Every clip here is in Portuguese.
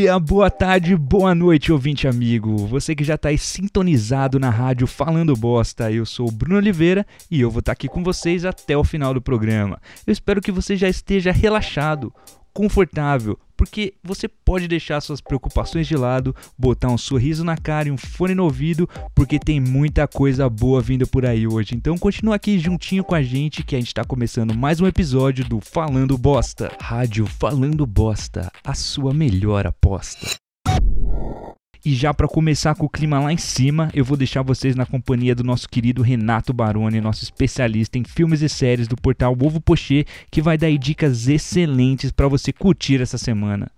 dia, boa tarde, boa noite, ouvinte amigo. Você que já está aí sintonizado na rádio Falando Bosta. Eu sou o Bruno Oliveira e eu vou estar tá aqui com vocês até o final do programa. Eu espero que você já esteja relaxado, confortável, porque você pode deixar suas preocupações de lado, botar um sorriso na cara e um fone no ouvido, porque tem muita coisa boa vindo por aí hoje. Então continua aqui juntinho com a gente que a gente está começando mais um episódio do Falando Bosta. Rádio Falando Bosta, a sua melhor aposta. E já para começar com o clima lá em cima, eu vou deixar vocês na companhia do nosso querido Renato Baroni, nosso especialista em filmes e séries do portal Ovo Pochê, que vai dar dicas excelentes para você curtir essa semana.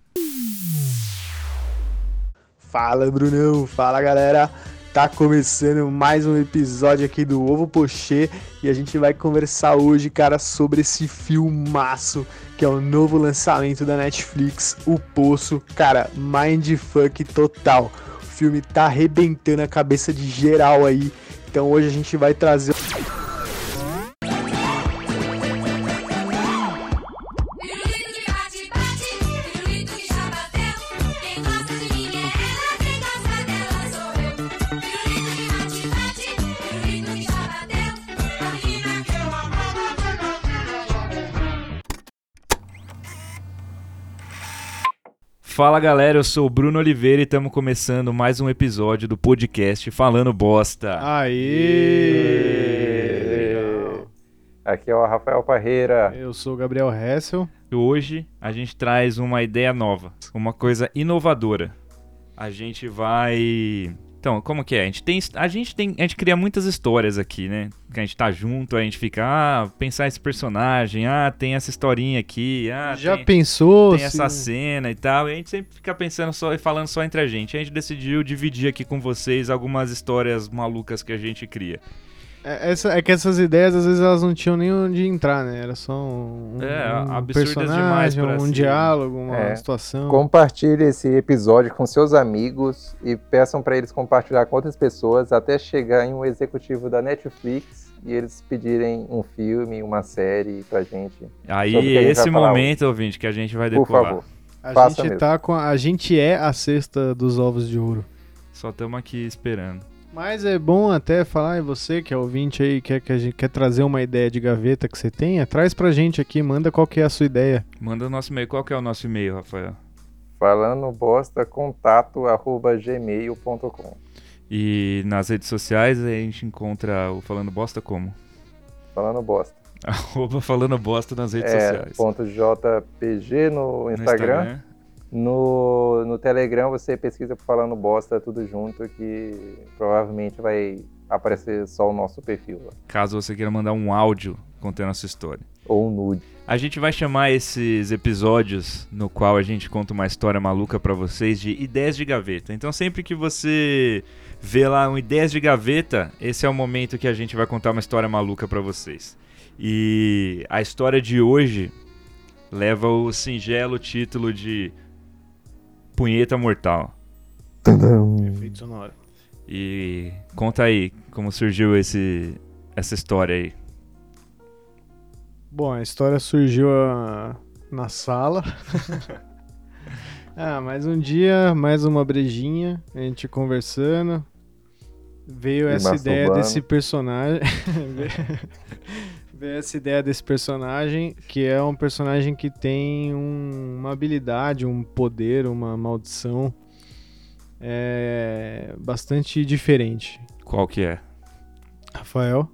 Fala, Brunão. Fala, galera. Tá começando mais um episódio aqui do Ovo Pochê e a gente vai conversar hoje, cara, sobre esse filmaço que é o novo lançamento da Netflix, O Poço. Cara, mindfuck total. O filme tá arrebentando a cabeça de geral aí. Então hoje a gente vai trazer Fala galera, eu sou o Bruno Oliveira e estamos começando mais um episódio do podcast Falando Bosta. Aê! Aqui é o Rafael Parreira. Eu sou o Gabriel Hessel. E hoje a gente traz uma ideia nova, uma coisa inovadora. A gente vai então, como que é? A gente tem, a gente tem, a gente cria muitas histórias aqui, né? Que a gente tá junto, a gente fica, ah, pensar esse personagem, ah, tem essa historinha aqui, ah, já tem, pensou? Tem essa cena e tal. E a gente sempre fica pensando só e falando só entre a gente. A gente decidiu dividir aqui com vocês algumas histórias malucas que a gente cria. É, essa, é que essas ideias, às vezes, elas não tinham nem onde entrar, né? Era só um, é, um personagem, um diálogo, uma é. situação. Compartilhe esse episódio com seus amigos e peçam para eles compartilhar com outras pessoas até chegar em um executivo da Netflix e eles pedirem um filme, uma série pra gente. Aí, esse momento, hoje. ouvinte, que a gente vai decorar. Por favor. A gente, mesmo. tá com a, a gente é a cesta dos ovos de ouro. Só estamos aqui esperando. Mas é bom até falar, e você que é ouvinte aí, quer, que a gente, quer trazer uma ideia de gaveta que você tenha, traz pra gente aqui, manda qual que é a sua ideia. Manda o nosso e-mail. Qual que é o nosso e-mail, Rafael? Falando bosta, contato arroba gmail.com. E nas redes sociais a gente encontra o Falando Bosta como? Falando bosta. Arroba Falando Bosta nas redes é, sociais. Ponto JPG no Instagram. No Instagram. No, no Telegram você pesquisa por falando bosta tudo junto que provavelmente vai aparecer só o nosso perfil. Lá. Caso você queira mandar um áudio contando a sua história. Ou um nude. A gente vai chamar esses episódios no qual a gente conta uma história maluca para vocês de ideias de gaveta. Então sempre que você vê lá um ideias de gaveta, esse é o momento que a gente vai contar uma história maluca para vocês. E a história de hoje leva o singelo título de Punheta Mortal. Efeito sonoro. E conta aí como surgiu esse, essa história aí. Bom, a história surgiu a, na sala. ah, mais um dia, mais uma brejinha, a gente conversando. Veio e essa ideia desse personagem. Essa ideia desse personagem, que é um personagem que tem um, uma habilidade, um poder, uma maldição é, bastante diferente. Qual que é? Rafael?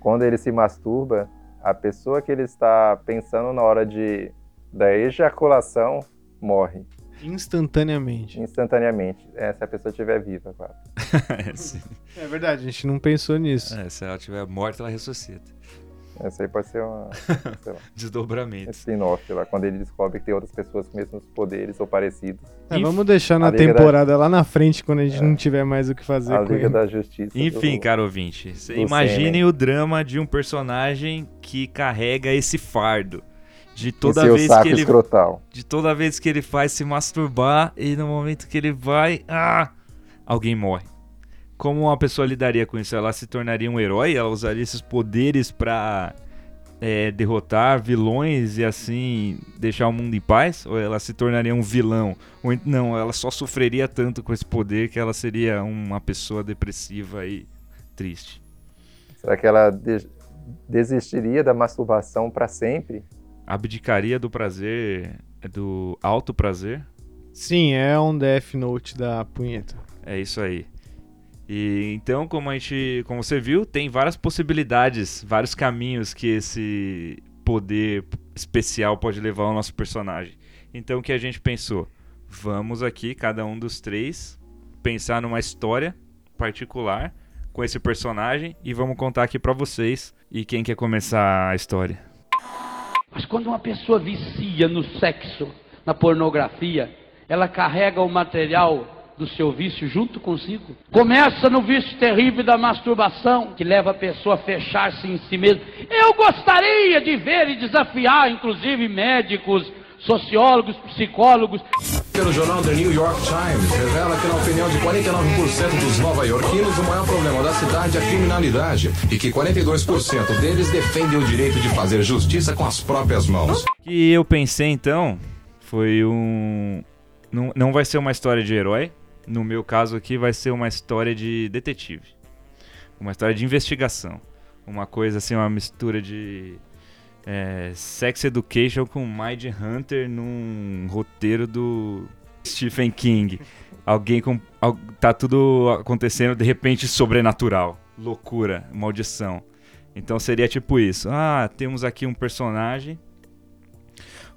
Quando ele se masturba, a pessoa que ele está pensando na hora de da ejaculação morre. Instantaneamente. Instantaneamente. É, se a pessoa estiver viva, claro. é, é verdade, a gente não pensou nisso. É, se ela estiver morta, ela ressuscita. Essa aí pode ser uma. Desdobramento. Spin-off lá, quando ele descobre que tem outras pessoas com mesmos poderes ou parecidos. É, vamos deixar na temporada da... lá na frente, quando a gente é. não tiver mais o que fazer. A Liga ele. da Justiça. Enfim, do... caro ouvinte, imaginem o drama de um personagem que carrega esse fardo. De toda vez que ele. Escrotal. De toda vez que ele faz se masturbar e no momento que ele vai. Ah! Alguém morre como uma pessoa lidaria com isso? Ela se tornaria um herói? Ela usaria esses poderes pra é, derrotar vilões e assim deixar o mundo em paz? Ou ela se tornaria um vilão? Ou não, ela só sofreria tanto com esse poder que ela seria uma pessoa depressiva e triste? Será que ela de desistiria da masturbação para sempre? Abdicaria do prazer, do alto prazer? Sim, é um Death Note da punheta. É isso aí. E então, como a gente, como você viu, tem várias possibilidades, vários caminhos que esse poder especial pode levar ao nosso personagem. Então, o que a gente pensou? Vamos aqui, cada um dos três, pensar numa história particular com esse personagem e vamos contar aqui para vocês. E quem quer começar a história? Mas quando uma pessoa vicia no sexo, na pornografia, ela carrega o material do seu vício junto consigo. Começa no vício terrível da masturbação, que leva a pessoa a fechar-se em si mesma. Eu gostaria de ver e desafiar, inclusive, médicos, sociólogos, psicólogos. Pelo jornal The New York Times, revela que, na opinião de 49% dos nova-iorquinos, o maior problema da cidade é a criminalidade e que 42% deles defendem o direito de fazer justiça com as próprias mãos. E eu pensei então, foi um. Não, não vai ser uma história de herói. No meu caso aqui, vai ser uma história de detetive. Uma história de investigação. Uma coisa assim, uma mistura de é, Sex Education com Mind Hunter num roteiro do Stephen King. Alguém com. Tá tudo acontecendo de repente sobrenatural. Loucura, maldição. Então seria tipo isso. Ah, temos aqui um personagem,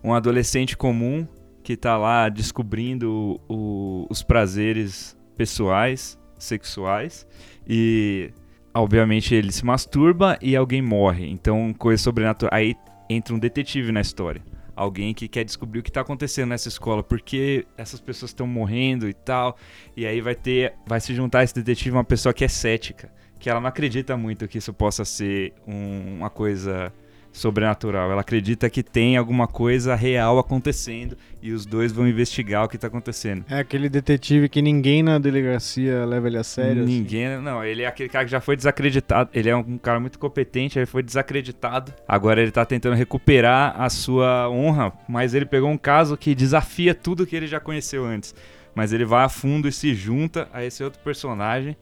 um adolescente comum que tá lá descobrindo o, os prazeres pessoais, sexuais. E obviamente ele se masturba e alguém morre. Então, coisa sobrenatural. Aí entra um detetive na história. Alguém que quer descobrir o que está acontecendo nessa escola, porque essas pessoas estão morrendo e tal. E aí vai ter, vai se juntar esse detetive uma pessoa que é cética, que ela não acredita muito que isso possa ser um, uma coisa sobrenatural. Ela acredita que tem alguma coisa real acontecendo e os dois vão investigar o que está acontecendo. É aquele detetive que ninguém na delegacia leva ele a sério. Assim. Ninguém, assim. não. Ele é aquele cara que já foi desacreditado. Ele é um cara muito competente, ele foi desacreditado. Agora ele está tentando recuperar a sua honra, mas ele pegou um caso que desafia tudo que ele já conheceu antes. Mas ele vai a fundo e se junta a esse outro personagem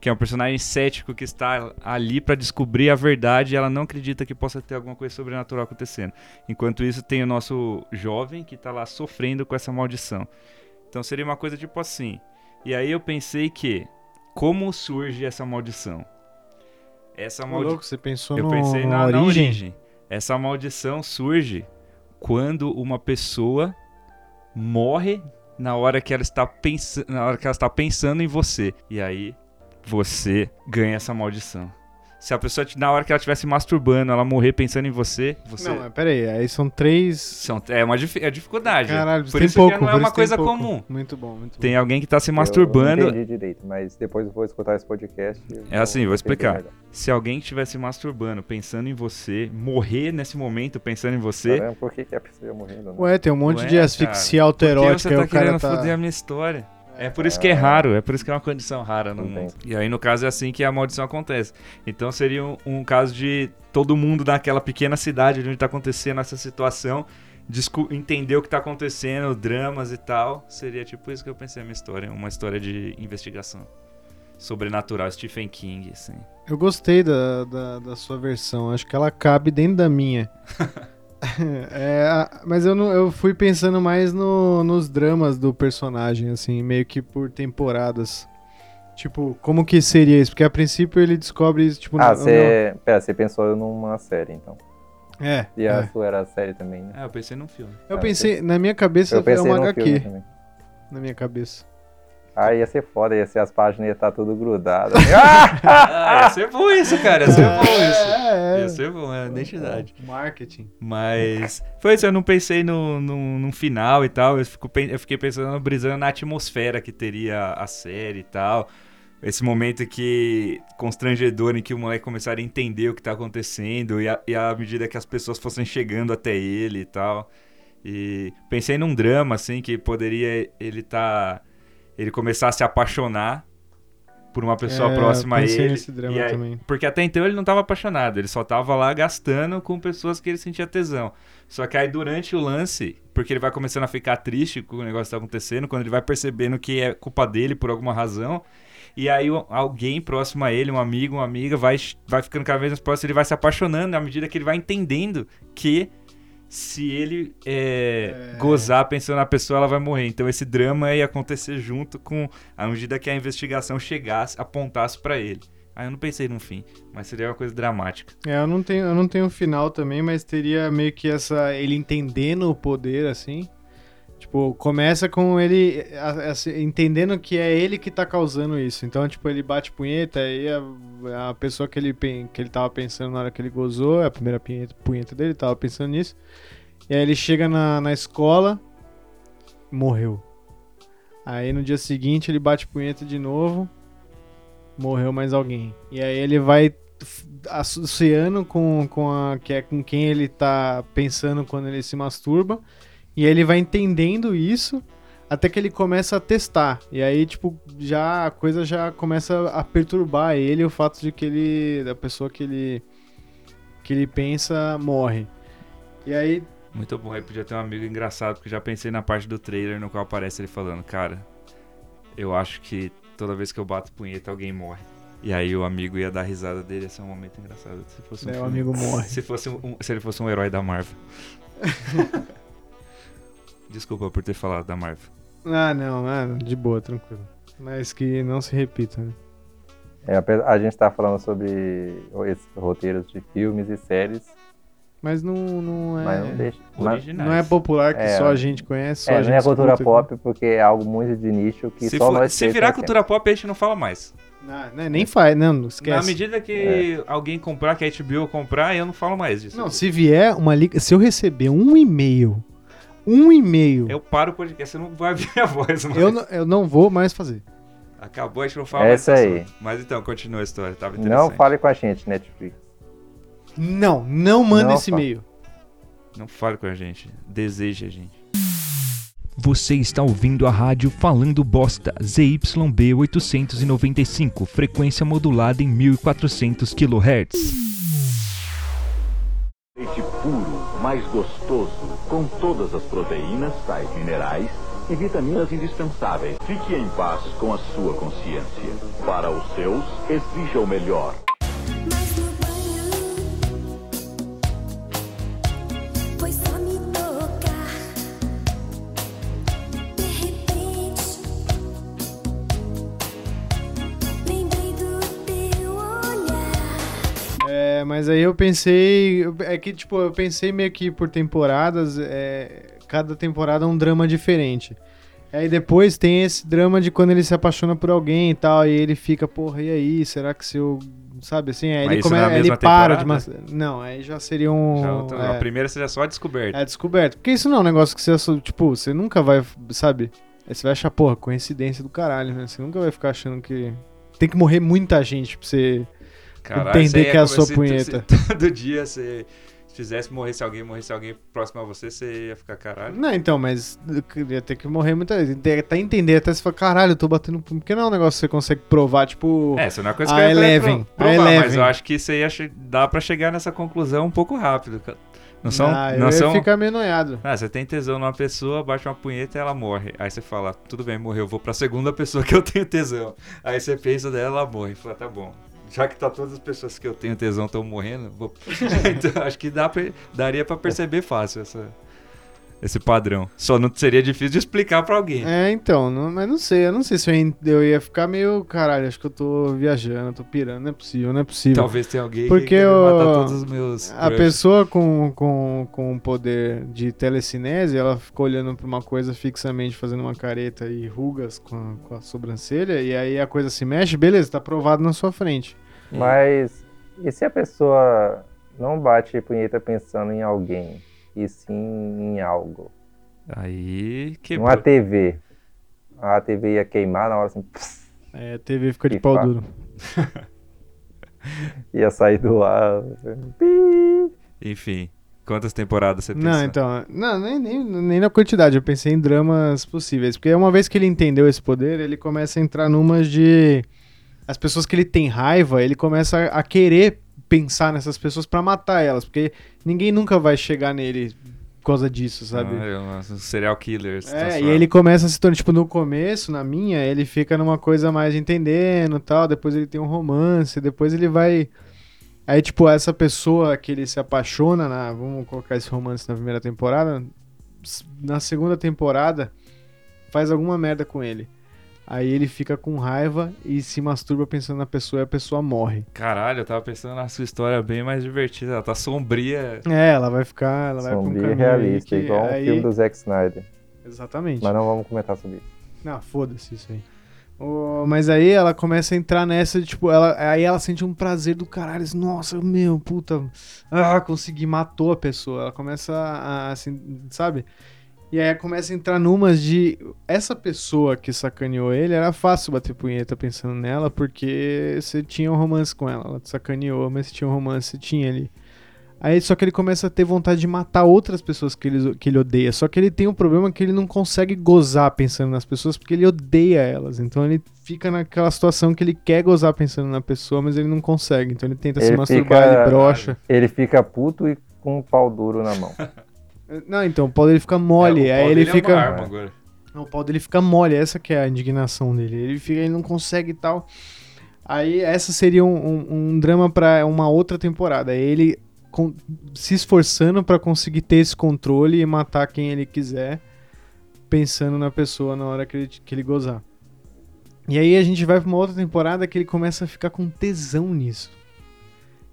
que é um personagem cético que está ali para descobrir a verdade e ela não acredita que possa ter alguma coisa sobrenatural acontecendo. Enquanto isso, tem o nosso jovem que está lá sofrendo com essa maldição. Então seria uma coisa tipo assim. E aí eu pensei que como surge essa maldição? Essa maldição. Você pensou eu no, pensei na, origem? na origem. Essa maldição surge quando uma pessoa morre na hora que ela está pensando, na hora que ela está pensando em você. E aí você ganha essa maldição. Se a pessoa, na hora que ela estiver se masturbando, ela morrer pensando em você, você. Não, mas peraí, aí são três. São, é uma é dificuldade. Caralho, por tem isso pouco, que não é uma coisa comum. Muito bom, muito Tem bom. alguém que tá se masturbando. Eu não entendi direito, mas depois eu vou escutar esse podcast. É assim, vou explicar. Se alguém estiver se masturbando, pensando em você, morrer nesse momento pensando em você. Caramba, por que, que a pessoa ia morrendo? Né? Ué, tem um monte Ué, de asfixia autoerótica. Por que você tá o cara querendo tá... foder a minha história? É por isso que é raro, é por isso que é uma condição rara no mundo. E aí, no caso, é assim que a maldição acontece. Então seria um, um caso de todo mundo naquela pequena cidade onde está acontecendo essa situação entender o que está acontecendo, dramas e tal. Seria tipo isso que eu pensei a minha história, uma história de investigação sobrenatural, Stephen King, assim. Eu gostei da, da, da sua versão, acho que ela cabe dentro da minha. é, mas eu, não, eu fui pensando mais no, nos dramas do personagem, assim, meio que por temporadas. Tipo, como que seria isso? Porque a princípio ele descobre isso, tipo... Ah, você... Pera, você pensou numa série, então. É. E a é. sua era a série também, né? É, eu pensei num filme. Eu Ah, pensei, na minha cabeça Eu pensei é uma num HQ. filme também. Na minha cabeça. Ah, ia ser foda, ia ser as páginas ia estar tudo grudado. Ah, ia ser bom isso, cara, ia ser bom isso. É, é. Ia ser bom, é a identidade. Marketing. Mas foi isso, eu não pensei no, no, no final e tal. Eu, fico, eu fiquei pensando, brisando na atmosfera que teria a série e tal. Esse momento que constrangedor em que o moleque começaria a entender o que tá acontecendo e, a, e à medida que as pessoas fossem chegando até ele e tal. E pensei num drama, assim, que poderia ele tá. Ele começar a se apaixonar por uma pessoa É, próxima a ele. nesse drama aí- também. Porque até então ele não tava apaixonado, ele só tava lá gastando com pessoas que ele sentia tesão. Só que aí durante o lance, porque ele vai começando a ficar triste com o negócio que tá acontecendo, quando ele vai percebendo que é culpa dele por alguma razão, e aí alguém próximo a ele, um amigo, uma amiga, vai, vai ficando cada vez mais próximo, ele vai se apaixonando à medida que ele vai entendendo que se ele é, É. gozar pensando na pessoa, ela vai morrer. Então esse drama ia acontecer junto com à medida que a investigação chegasse, apontasse pra ele. Aí eu não pensei no fim, mas seria uma coisa dramática. É, eu não tenho, eu não tenho final também, mas teria meio que essa ele entendendo o poder assim. Tipo, começa com ele a- a- entendendo que é ele que tá causando isso. Então, tipo, ele bate punheta e a, a pessoa que ele, que ele tava pensando na hora que ele gozou, é a primeira punheta, punheta dele, tava pensando nisso. E aí ele chega na, na escola, morreu. Aí no dia seguinte ele bate punheta de novo, morreu mais alguém. E aí ele vai associando com, com a, que é com quem ele tá pensando quando ele se masturba. E aí ele vai entendendo isso até que ele começa a testar. E aí, tipo, já a coisa já começa a perturbar ele o fato de que ele. da pessoa que ele. que ele pensa morre. E aí. Muito bom, aí podia ter um amigo engraçado, porque já pensei na parte do trailer no qual aparece ele falando, cara, eu acho que toda vez que eu bato punheta alguém morre. E aí o amigo ia dar risada dele, esse é um momento engraçado. Se fosse um né, o filme. amigo morre. Se, fosse um, se ele fosse um herói da Marvel. Desculpa por ter falado da Marvel. Ah, não, ah, de boa, tranquilo. Mas que não se repita, né? É, a gente tá falando sobre esses roteiros de filmes e séries, Mas não, não é. mas não deixa. Mas. Não é popular que É. só a gente conhece, só a é, gente não é cultura pop porque é algo muito de nicho que Se, só for- nós se virar cultura pop, a gente não fala mais. Não, né, nem faz, não, não Na esquece. medida que alguém comprar, que a HBO comprar, eu não falo mais disso. Não, se vier uma liga. Se eu receber um e-mail, um e-mail, eu, Eu paro o podcast, você não vai ver a voz mais. eu, não, eu não vou mais fazer. Acabou, a gente não fala É mais desse aí. assunto. Mas então, continua a história, tava interessante. Não fale com a gente, Netflix. Não, não manda Não esse e-mail. Não fale com a gente. Deseje a gente. Você está ouvindo a rádio Falando Bosta, ZYB 895, frequência modulada em 1400 kHz. Leite puro, mais gostoso, com todas as proteínas, sais minerais e vitaminas indispensáveis. Fique em paz com a sua consciência. Para os seus, exija o melhor. É, mas aí eu pensei. É que, tipo, eu pensei meio que por temporadas, é, cada temporada é um drama diferente. Aí depois tem esse drama de quando ele se apaixona por alguém e tal, e ele fica, porra, e aí? Será que se eu. Sabe assim? Aí Mas ele, come... aí ele para de. mas- Não, aí já seria um. Já outra- é, A primeira seria só a descoberta. é descoberto. Porque isso não é um negócio que você. Tipo, você nunca vai. Sabe? Aí você vai achar, porra, coincidência do caralho, né? Você nunca vai ficar achando que. Tem que morrer muita gente pra você. Caralho, entender que é a como sua se- punheta. se todo dia você fizesse morresse alguém, morresse alguém próximo a você, você ia ficar caralho. Não, então, mas ia ter que morrer muita gente. Até entender, até você falar, caralho, eu tô batendo. Porque não é um negócio que você consegue provar, tipo. É, isso não é uma coisa a que eu Eleven, pro- a provar, mas Eleven. eu acho que ia che- dá pra chegar nessa conclusão um pouco rápido. cara. Não são, ah, eu não ia são ficar meio noiado. Ah, você tem tesão numa pessoa, bate uma punheta e ela morre. Aí você fala, tudo bem, morreu, vou pra segunda pessoa que eu tenho tesão. Aí você pensa dela, ela morre. Fala, tá bom. Já que tá todas as pessoas que eu tenho tesão estão morrendo, vou... então acho que dá pra, daria pra perceber fácil essa, esse padrão. Só não seria difícil de explicar pra alguém. É, então, não- mas não sei, eu não sei se eu, eu ia ficar meio, caralho, acho que eu tô viajando, tô pirando, não é possível, não é possível. Talvez tenha alguém Porque que o- matar todos os meus. A pessoa com, com, com poder de telecinese, ela fica olhando pra uma coisa fixamente, fazendo uma careta e rugas com a, com a sobrancelha, e aí a coisa se mexe, beleza, tá provado na sua frente. Mas e se a pessoa não bate punheta pensando em alguém, e sim em algo? Aí quebrou. Numa TV. A TV ia queimar na hora assim, pss, É, a TV fica de Que pau duro. ia sair do ar. pi. Enfim, quantas temporadas você Não, pensou? então, não, nem, nem, nem na quantidade, eu pensei em dramas possíveis, porque uma vez que ele entendeu esse poder, ele começa a entrar numas de as pessoas que ele tem raiva, ele começa a a querer pensar nessas pessoas pra matar elas, porque ninguém nunca vai chegar nele por causa disso, sabe? Ah, é um serial killer. É, e ele começa a se tornar, tipo, no começo, na minha, ele fica numa coisa mais entendendo e tal, depois ele tem um romance, depois ele vai... Aí, tipo, essa pessoa que ele se apaixona, na, vamos colocar esse romance na primeira temporada, na segunda temporada, faz alguma merda com ele. Aí ele fica com raiva e se masturba pensando na pessoa e a pessoa morre. Caralho, eu tava pensando na sua história bem mais divertida. Ela tá sombria. É, ela vai ficar, ela vai pra um Sombrio e realista, que- igual um aí- filme do Zack Snyder. Exatamente. Mas não vamos comentar sobre isso. Não, foda-se isso aí. Ô, mas aí ela começa a entrar nessa, de, tipo, ela, aí ela sente um prazer do caralho. assim, Nossa, meu, puta. Ah, consegui, matou a pessoa. Ela começa a, assim, sabe? E aí começa a entrar numas de. Essa pessoa que sacaneou ele, era fácil bater punheta pensando nela, porque você tinha um romance com ela. Ela te sacaneou, mas você tinha um romance, você tinha ali. Aí só que ele começa a ter vontade de matar outras pessoas que ele, que ele odeia. Só que ele tem um problema que ele não consegue gozar pensando nas pessoas porque ele odeia elas. Então ele fica naquela situação que ele quer gozar pensando na pessoa, mas ele não consegue. Então ele tenta se Ele masturbar, fica- ele brocha. Ele fica puto e com um pau duro na mão. Não, então o pau dele fica mole. É, aí ele é fica. uma arma agora. Não, o pau dele fica mole, essa que é a indignação dele. Ele fica, ele não consegue e tal. Aí essa seria um, um- um drama pra uma outra temporada. Aí ele com- se esforçando pra conseguir ter esse controle e matar quem ele quiser, pensando na pessoa na hora que ele, que ele gozar. E aí a gente vai pra uma outra temporada que ele começa a ficar com tesão nisso.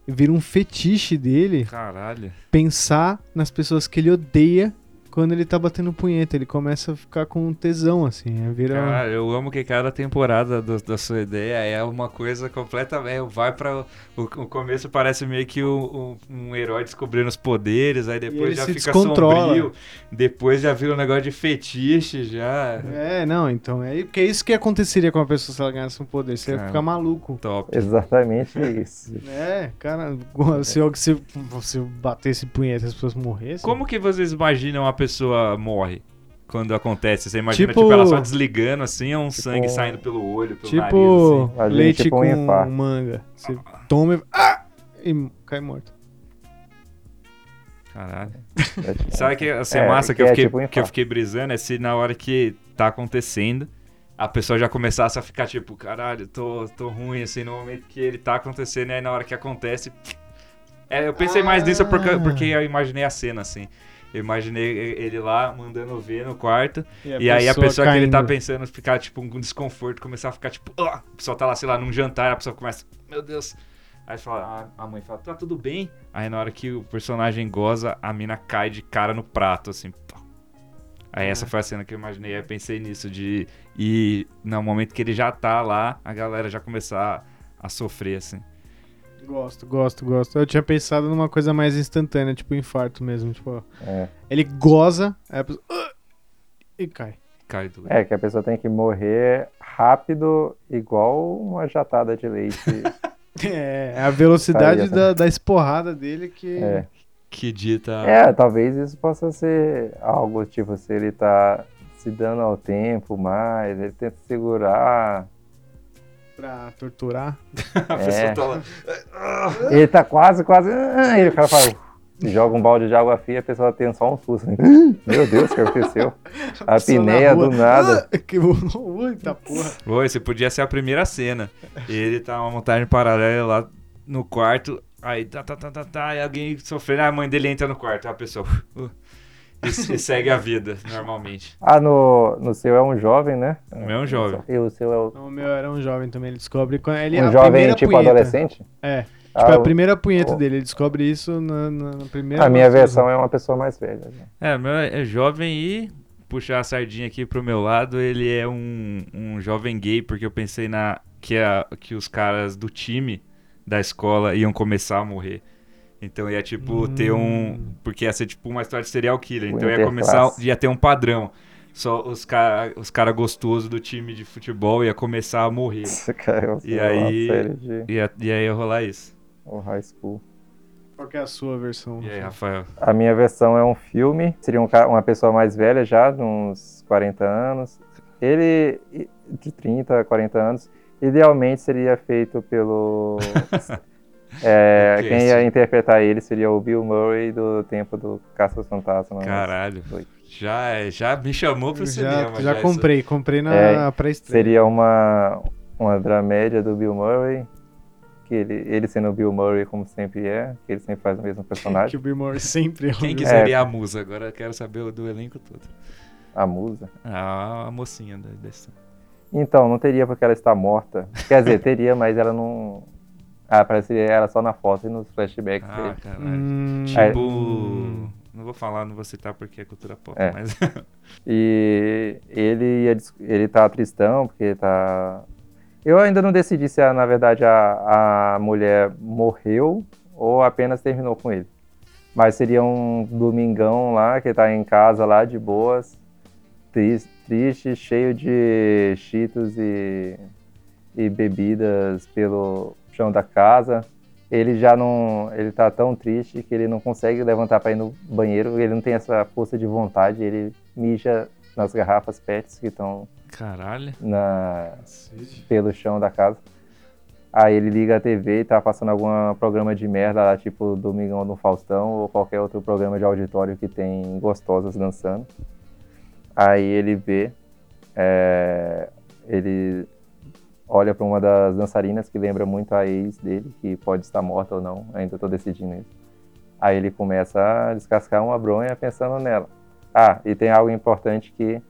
Vira um fetiche dele Caralho. pensar nas pessoas que ele odeia quando ele tá batendo punheta. Ele começa a ficar com tesão, assim. É vira... Cara, eu amo que cada temporada do- da sua ideia é uma coisa completamente. Vai pra. O, o começo parece meio que o- o- um herói descobrindo os poderes, aí depois já se fica descontrola. sombrio, depois já vira um negócio de fetiche já. É, não, então. É porque é isso que aconteceria com a pessoa se ela ganhasse um poder. Você ia Cara. ficar maluco. Top. Exatamente isso. É, cara, se eu, se, se eu batesse punheta as pessoas morressem. Como que vocês imaginam a pessoa morre? Quando acontece, você imagina Tipo- tipo, ela só desligando assim, é um sangue um- saindo pelo olho, pelo Tipo nariz, assim. A leite tipo, com manga. Você toma e. Ah! E cai morto. Caralho. É tipo- Sabe que ia ser É, massa que, que eu é fiquei, tipo um que eu fiquei brisando é se na hora que tá acontecendo, a pessoa já começasse a ficar tipo, caralho, tô, tô ruim, assim, no momento que ele tá acontecendo, e aí na hora que acontece. É, eu pensei mais nisso porque, Ah. porque eu imaginei a cena, assim. Eu imaginei ele lá mandando ver no quarto. a E aí a pessoa que ele tá caindo. pensando ficar, tipo, um desconforto, começar a ficar, tipo, "Ah!" a pessoa tá lá, sei lá, num jantar, a pessoa começa, meu Deus. Aí fala, a a mãe fala, tá tudo bem? Aí na hora que o personagem goza, a mina cai de cara no prato, assim. Aí essa foi a cena que eu imaginei, aí eu pensei nisso, de ir no momento que ele já tá lá, a galera já começar a sofrer, assim. Gosto, gosto, gosto. Eu tinha pensado numa coisa mais instantânea, tipo infarto mesmo. Tipo, É. ele goza, aí a pessoa. "Ah!" e cai. Cai do É, que a pessoa tem que morrer rápido, igual uma jatada de leite. É, é a velocidade da, da esporrada dele que. É. Que dita. É, talvez isso possa ser algo, tipo, se ele tá se dando ao tempo mais, ele tenta segurar. Pra torturar. a pessoa é. tá lá. Ele tá quase, quase. ah, E o cara fala. Joga um balde de água fria, a pessoa tem só um susto. assim, Meu Deus, o que aconteceu? A pineia rua, do nada. "Ah!" que Eita porra. Oi, esse podia ser a primeira cena. Ele tá uma montagem paralela lá no quarto. Aí tá, tá, tá, tá, tá. E alguém sofrendo. A mãe dele entra no quarto. Aí a pessoa. uh, e, e segue a vida, normalmente. Ah, no, no seu é um jovem, né? O meu é um jovem. E o seu é o- O meu era um jovem também, ele descobre. quando- Ele, é um a jovem primeira tipo punheta. adolescente? É. Ah, Tipo, é a o- primeira punheta o- dele. Ele descobre isso na, na, na primeira. A minha versão é uma pessoa mais velha. né? É, o meu é jovem e. Puxar a sardinha aqui pro meu lado, ele é um, um jovem gay, porque eu pensei na que, a, que os caras do time da escola iam começar a morrer. Então ia tipo ter um. Hum. Porque ia ser tipo uma história de serial killer. Então ia começar. Ia ter um padrão. Só os caras os cara gostosos do time de futebol ia começar a morrer. Esse cara E aí- de Ia, e aí ia rolar isso. o high school. Qual que é a sua versão? E aí, Rafael? A minha versão é um filme. Seria um ca- uma pessoa mais velha já, de uns 40 anos. Ele, de 30 a 40 anos. Idealmente seria feito pelo. É, quem ia sim. interpretar ele seria o Bill Murray do tempo do Caça aos Fantasmas. Caralho. Foi. Já, já me chamou pro cinema. Já, já isso. comprei, comprei na É, pré-estreia. Seria uma, uma dramédia do Bill Murray. Que ele, ele sendo o Bill Murray como sempre é, que ele sempre faz o mesmo Que personagem. o Bill Murray sempre é o Quem que seria a musa? Agora eu quero saber o do elenco todo. A musa. Ah, a mocinha da dessa. Então, não teria porque ela está morta. Quer dizer, teria, mas ela não. Ah, apareceria ela só na foto e nos flashbacks Ah, dele. caralho. Hum, Tipo. hum. Não vou falar, não vou citar porque é cultura pop, É. mas. E ele, ele tá tristão porque tá. Eu ainda não decidi se, na verdade, a, a mulher morreu ou apenas terminou com ele. Mas seria um domingão lá, que tá em casa lá de boas, tris- triste, cheio de cheetos e, e bebidas pelo chão da casa. Ele já não. Ele tá tão triste que ele não consegue levantar para ir no banheiro, ele não tem essa força de vontade, ele mija nas garrafas PETs que estão Caralho. na, pelo chão da casa. Aí ele liga a TV e tá passando algum programa de merda lá, tipo Domingão no Faustão ou qualquer outro programa de auditório que tem gostosas dançando. Aí ele vê, é, ele olha para uma das dançarinas que lembra muito a ex dele, que pode estar morta ou não, ainda tô decidindo isso. Aí ele começa a descascar uma bronha pensando nela. Ah, e tem algo importante que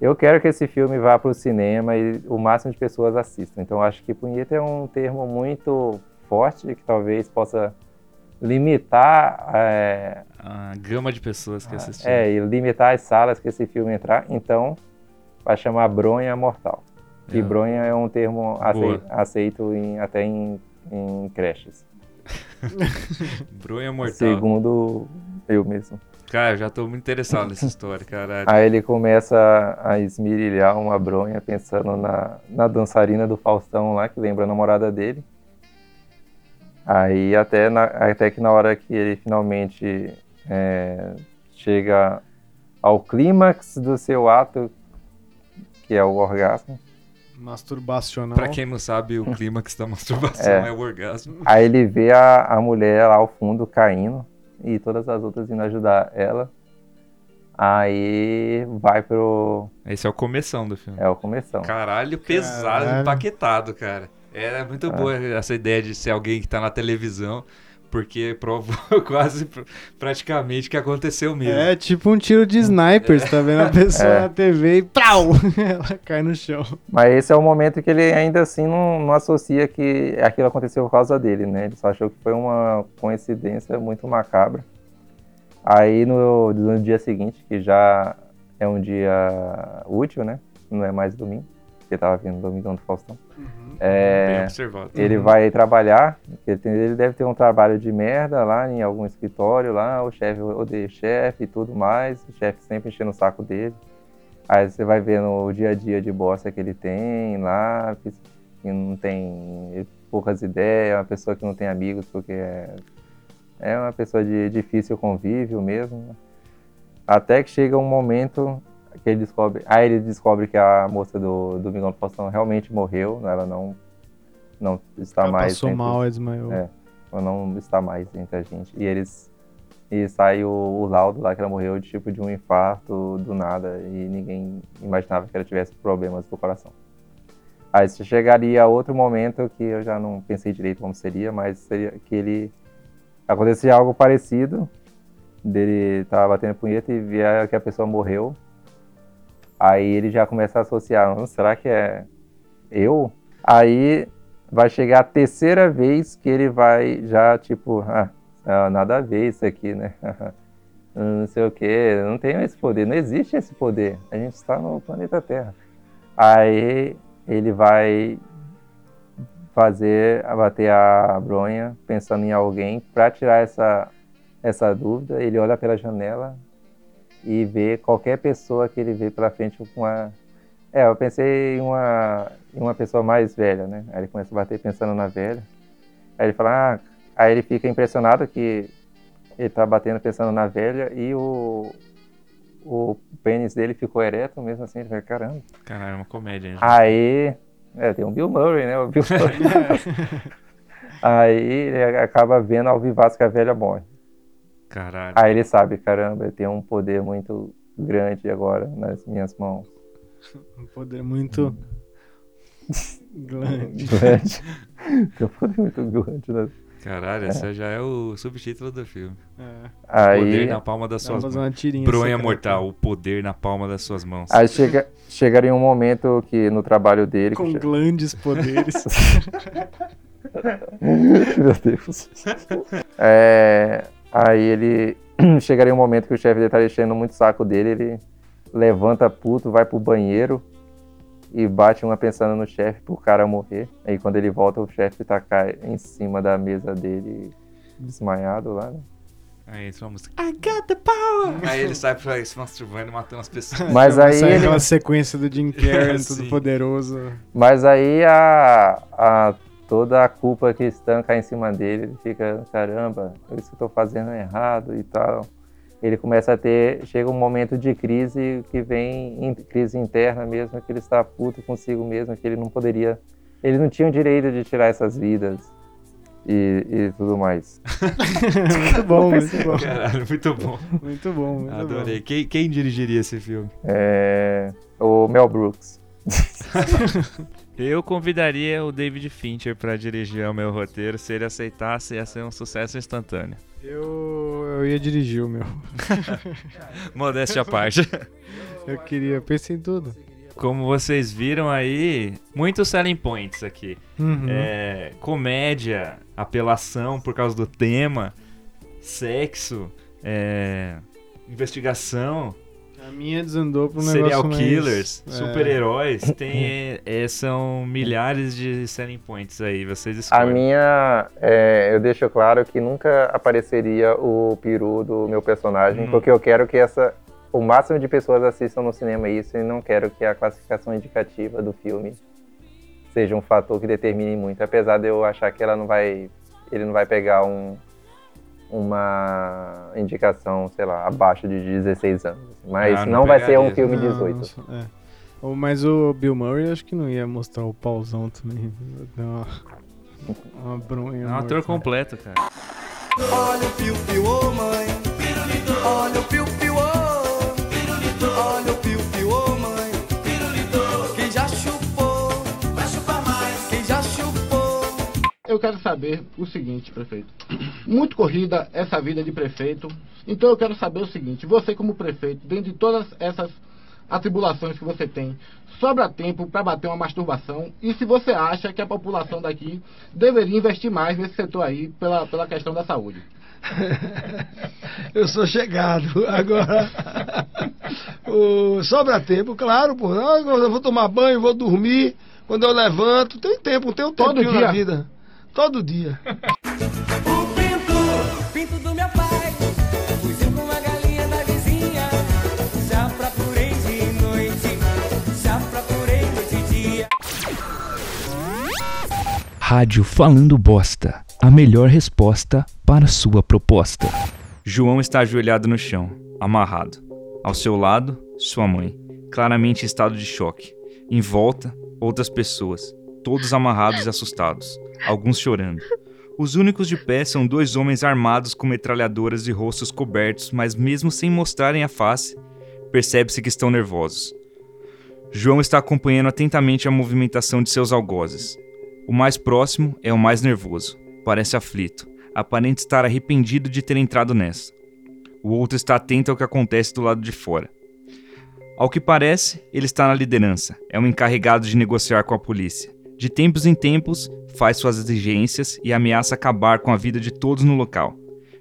eu quero que esse filme vá para o cinema e o máximo de pessoas assistam. Então acho que punheta é um termo muito forte que talvez possa limitar é, A gama de pessoas que assistiram. é, e limitar as salas que esse filme entrar. Então vai chamar bronha mortal. Que É. bronha é um termo Boa. acei- aceito em- até em, em creches. Bronha mortal. Segundo eu mesmo. Cara, eu já tô muito interessado nessa história, caralho. Aí ele começa a esmirilhar uma bronha pensando na, na dançarina do Faustão lá, que lembra a namorada dele. Aí até, na- até que na hora que ele finalmente é, chega ao clímax do seu ato, que é o orgasmo, Masturbacional. Pra quem não sabe, o clímax da masturbação é, É. o orgasmo. aí ele vê a, a mulher lá ao fundo caindo e todas as outras indo ajudar ela. Aí vai pro. Esse é o começão do filme. É o começão. Caralho, pesado, Caralho. empaquetado, cara. É muito boa essa ideia de ser alguém que tá na televisão, porque provou quase pr- praticamente que aconteceu mesmo. É tipo um tiro de sniper, você tá vendo a pessoa É. na TV e pau! Ela cai no chão. Mas esse é o momento que ele ainda assim não, não associa que aquilo aconteceu por causa dele, né? Ele só achou que foi uma coincidência muito macabra. Aí no, no dia seguinte, que já é um dia útil, né? Não é mais domingo, porque tava vindo domingão do Faustão. Bem É, observado. ele vai trabalhar, ele, tem- ele deve ter um trabalho de merda lá em algum escritório lá, o chefe odeia o chefe e tudo mais, o chefe sempre enchendo o saco dele. Aí você vai vendo o dia a dia de bosta que ele tem lá, que que não tem poucas ideias, é uma pessoa que não tem amigos porque é, é uma pessoa de difícil convívio mesmo. né? Até que chega um momento que ele descobre. Aí ele descobre que a moça do, do Mingão do Faustão realmente morreu, ela não, não está Ela mais. passou entre- mal, desmaiou. É. Ela não está mais entre a gente. E eles. E sai o, o laudo lá que ela morreu de tipo de um infarto do nada e ninguém imaginava que ela tivesse problemas do coração. Aí chegaria outro momento que eu já não pensei direito como seria, mas seria que ele acontecia algo parecido, dele tava batendo punheta e via que a pessoa morreu. Aí ele já começa a associar, "Hum, será que é eu? Aí vai chegar a terceira vez que ele vai já, tipo, ah, ah, nada a ver isso aqui, né? não sei o que, não tem esse poder, não existe esse poder. A gente está no planeta Terra. Aí ele vai fazer, bater a bronha, pensando em alguém, para tirar essa, essa dúvida. Ele olha pela janela e vê qualquer pessoa que ele vê pela frente com uma. É, eu pensei em uma, em uma pessoa mais velha, né? Aí ele começa a bater pensando na velha. Aí ele fala, ah, aí ele fica impressionado que ele tá batendo pensando na velha e o, o pênis dele ficou ereto mesmo assim. Ele fala, caramba. Caralho, é uma comédia. hein? Aí É, tem um Bill Murray, né? O Bill Murray. Aí ele acaba vendo ao vivasso que a velha morre. Caralho. Aí ele sabe, caramba, eu tenho um poder muito grande agora nas minhas mãos. Um poder muito. grande. Grande. Tem um poder muito grande, né? Caralho, esse já é o subtítulo do filme. É. Aí, Poder na palma das suas mãos. Bronha mortal, o poder na palma das suas mãos. aí chega, chegaria um momento que no trabalho dele. Com che- grandes poderes. Meu Deus. É, aí ele. Chegaria um momento que o chefe dele tá enchendo muito o saco dele, ele levanta puto, vai pro banheiro e bate uma pensando no chefe pro cara morrer. Aí quando ele volta, o chefe tá cai em cima da mesa dele, desmaiado lá, né? Aí entra uma música. I got the power! Aí ele sai pra se masturbando e matando as pessoas. Mas aí Sai ele- aquela sequência do Jim Carrey, tudo poderoso. Mas aí a, a- toda a culpa cristã cai em cima dele, ele fica, caramba, isso que eu tô fazendo é errado e tal. Ele começa a ter, chega um momento de crise que vem, crise interna mesmo, que ele está puto consigo mesmo, que ele não poderia, ele não tinha o direito de tirar essas vidas e, e tudo mais. Muito bom, muito bom. Caralho, muito bom. Muito bom, muito Adorei. Quem, quem dirigiria esse filme? É, o Mel Brooks. Eu convidaria o David Fincher pra dirigir o meu roteiro. Se ele aceitasse, ia ser um sucesso instantâneo. Eu, eu ia dirigir o meu. Modéstia à parte. Eu queria, pensei em tudo. Como vocês viram aí, muitos selling points aqui. Uhum. É, comédia, apelação por causa do tema, sexo, é, investigação, A minha desandou pra um serial negócio mais- killers, é. super-heróis. Tem, é, são milhares de selling points aí. Vocês A escolhem. minha, é, eu deixo claro que nunca apareceria o peru do meu personagem, Hum. porque eu quero que essa, o máximo de pessoas assistam no cinema isso e não quero que a classificação indicativa do filme seja um fator que determine muito, apesar de eu achar que ela não vai, ele não vai pegar um, uma indicação, sei lá, abaixo de 16 anos, mas Ah, não não vai ser um filme Não, 18. não sei, é. O- Mas o Bill Murray acho que não ia mostrar o pauzão também. Deu uma, uma bronha. É um ator mortal. completo, cara. Olha o piu-piu, ô mãe. Olha o piu-piu, Eu quero saber o seguinte, prefeito. Muito corrida essa vida de prefeito. Então eu quero saber o seguinte: você, como prefeito, dentro de todas essas atribulações que você tem, sobra tempo para bater uma masturbação? E se você acha que a população daqui deveria investir mais nesse setor aí pela, pela questão da saúde? Eu sou chegado. Agora, o, sobra tempo, claro, pô. Eu vou tomar banho, vou dormir. Quando eu levanto, tem tempo, tem um Todo tempinho dia? na vida. Todo dia. O pinto, pinto do meu pai. Fugiu com a galinha da vizinha. Já procurei de noite. Já procurei noite dia. Rádio Falando Bosta. A melhor resposta para sua proposta. João está ajoelhado no chão, amarrado. Ao seu lado, sua mãe, claramente em estado de choque. Em volta, outras pessoas, todos amarrados e assustados, alguns chorando. Os únicos de pé são dois homens armados com metralhadoras e rostos cobertos, mas mesmo sem mostrarem a face, percebe-se que estão nervosos. João está acompanhando atentamente a movimentação de seus algozes. O mais próximo é o mais nervoso, parece aflito, aparente estar arrependido de ter entrado nessa. O outro está atento ao que acontece do lado de fora. Ao que parece, ele está na liderança, é um encarregado de negociar com a polícia. De tempos em tempos, faz suas exigências e ameaça acabar com a vida de todos no local.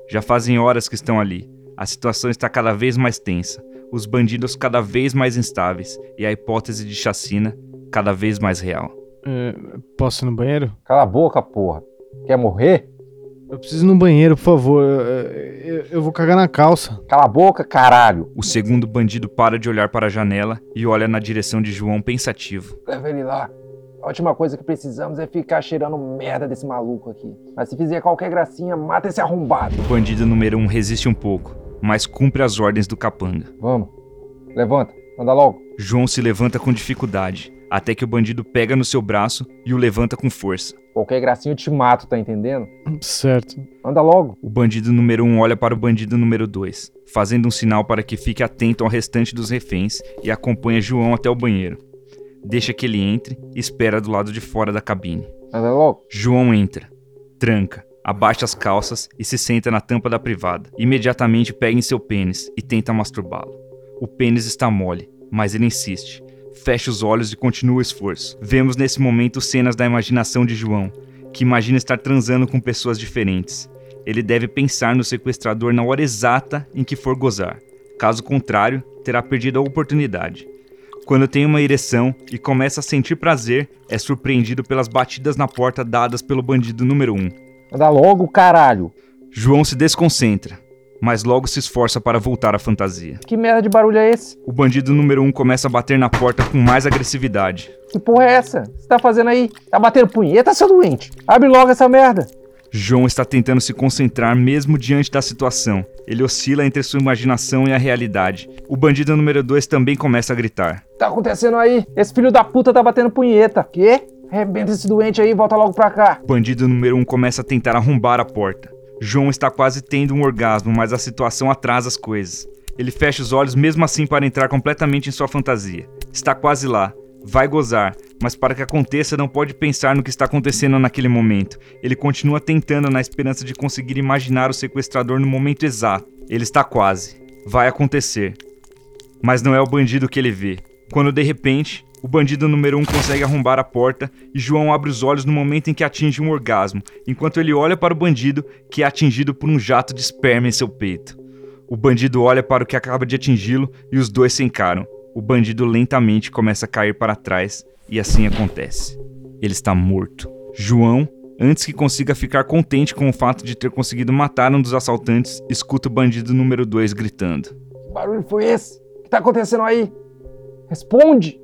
Já fazem horas que estão ali. A situação está cada vez mais tensa, os bandidos cada vez mais instáveis e a hipótese de chacina cada vez mais real. É, posso ir no banheiro? Cala a boca, porra. Quer morrer? Eu preciso ir no banheiro, por favor. Eu, eu- eu vou cagar na calça. Cala a boca, caralho. O segundo bandido para de olhar para a janela e olha na direção de João pensativo. Leva ele lá. A última coisa que precisamos é ficar cheirando merda desse maluco aqui. Mas se fizer qualquer gracinha, mata esse arrombado. O bandido número um resiste um pouco, mas cumpre as ordens do capanga. Vamos. Levanta. Anda logo. João se levanta com dificuldade. até que o bandido pega no seu braço e o levanta com força. Qualquer gracinha eu te mato, tá entendendo? Certo. Anda logo. O bandido número 1 um olha para o bandido número 2, fazendo um sinal para que fique atento ao restante dos reféns e acompanha João até o banheiro. Deixa que ele entre e espera do lado de fora da cabine. Logo. João entra, tranca, abaixa as calças e se senta na tampa da privada. Imediatamente pega em seu pênis e tenta masturbá-lo. O pênis está mole, mas ele insiste. Fecha os olhos e continua o esforço. Vemos nesse momento cenas da imaginação de João, que imagina estar transando com pessoas diferentes. Ele deve pensar no sequestrador na hora exata em que for gozar. Caso contrário, terá perdido a oportunidade. Quando tem uma ereção e começa a sentir prazer, é surpreendido pelas batidas na porta dadas pelo bandido número 1. Um. Anda logo, caralho. João se desconcentra, mas logo se esforça para voltar à fantasia. Que merda de barulho é esse? O bandido número 1 um começa a bater na porta com mais agressividade. Que porra é essa? O que você tá fazendo aí? Tá batendo punheta, seu doente? Abre logo essa merda. João está tentando se concentrar mesmo diante da situação. Ele oscila entre sua imaginação e a realidade. O bandido número 2 também começa a gritar. Tá acontecendo aí? Esse filho da puta tá batendo punheta. Quê? Arrebenta esse doente aí e volta logo pra cá. O bandido número 1 um começa a tentar arrombar a porta. João está quase tendo um orgasmo, mas a situação atrasa as coisas. Ele fecha os olhos mesmo assim para entrar completamente em sua fantasia. Está quase lá. Vai gozar, mas para que aconteça não pode pensar no que está acontecendo naquele momento. Ele continua tentando na esperança de conseguir imaginar o sequestrador no momento exato. Ele está quase. Vai acontecer. Mas não é o bandido que ele vê. Quando de repente, o bandido número 1 um consegue arrombar a porta e João abre os olhos no momento em que atinge um orgasmo, enquanto ele olha para o bandido, que é atingido por um jato de esperma em seu peito. O bandido olha para o que acaba de atingi-lo e os dois se encaram. O bandido lentamente começa a cair para trás e assim acontece. Ele está morto. João, antes que consiga ficar contente com o fato de ter conseguido matar um dos assaltantes, escuta o bandido número 2 gritando. Que barulho foi esse? O que tá acontecendo aí? Responde!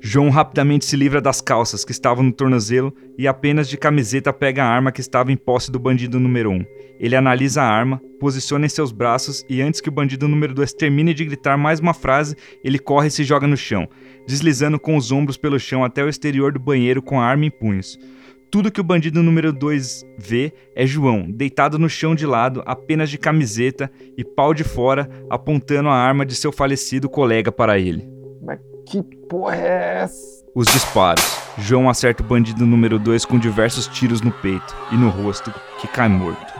João rapidamente se livra das calças que estavam no tornozelo e apenas de camiseta pega a arma que estava em posse do bandido número 1. Um. Ele analisa a arma, posiciona em seus braços e antes que o bandido número 2 termine de gritar mais uma frase, ele corre e se joga no chão, deslizando com os ombros pelo chão até o exterior do banheiro com a arma em punhos. Tudo que o bandido número 2 vê é João, deitado no chão de lado, apenas de camiseta e pau de fora, apontando a arma de seu falecido colega para ele. Mas que porra é essa? Os disparos. João acerta o bandido número 2 com diversos tiros no peito e no rosto, que cai morto.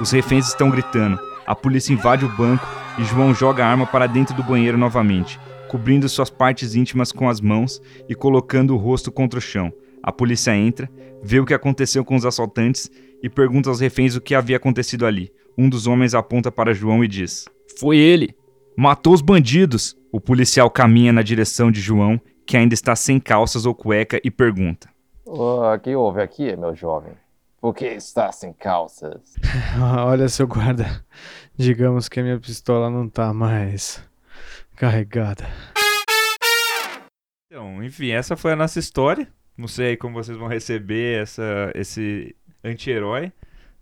Os reféns estão gritando. A polícia invade o banco e João joga a arma para dentro do banheiro novamente, cobrindo suas partes íntimas com as mãos e colocando o rosto contra o chão. A polícia entra, vê o que aconteceu com os assaltantes e pergunta aos reféns o que havia acontecido ali. Um dos homens aponta para João e diz: Foi ele! Matou os bandidos! O policial caminha na direção de João, que ainda está sem calças ou cueca, e pergunta: O que houve aqui, meu jovem? Por que está sem calças? Olha, seu guarda, digamos que a minha pistola não tá mais carregada. Então, enfim, essa foi a nossa história. Não sei como vocês vão receber essa, esse anti-herói,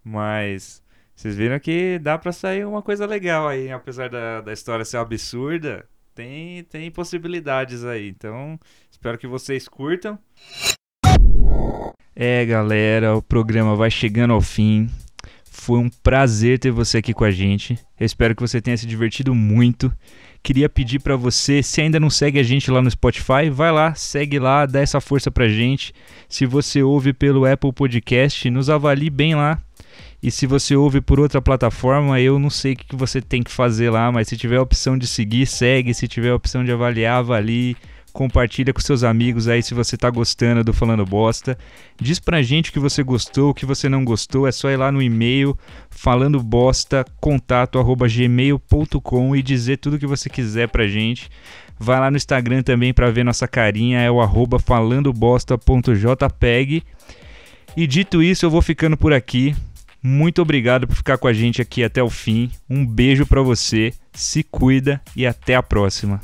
mas vocês viram que dá pra sair uma coisa legal aí, apesar da, da história ser absurda, tem, tem possibilidades aí. Então, espero que vocês curtam. É, galera, o programa vai chegando ao fim. Foi um prazer ter você aqui com a gente. Eu espero que você tenha se divertido muito. Queria pedir para você, se ainda não segue a gente lá no Spotify, vai lá, segue lá, dá essa força pra gente. Se você ouve pelo Apple Podcast, nos avalie bem lá. E se você ouve por outra plataforma, eu não sei o que você tem que fazer lá, mas se tiver a opção de seguir, segue. Se tiver a opção de avaliar, avalie. Compartilha com seus amigos aí se você tá gostando do Falando Bosta. Diz pra gente o que você gostou, o que você não gostou. É só ir lá no e-mail falandobosta.contato.gmail.com e dizer tudo o que você quiser pra gente. Vai lá no Instagram também pra ver nossa carinha, é o arroba falandobosta.jpeg. E dito isso, eu vou ficando por aqui. Muito obrigado por ficar com a gente aqui até o fim. Um beijo pra você, se cuida e até a próxima.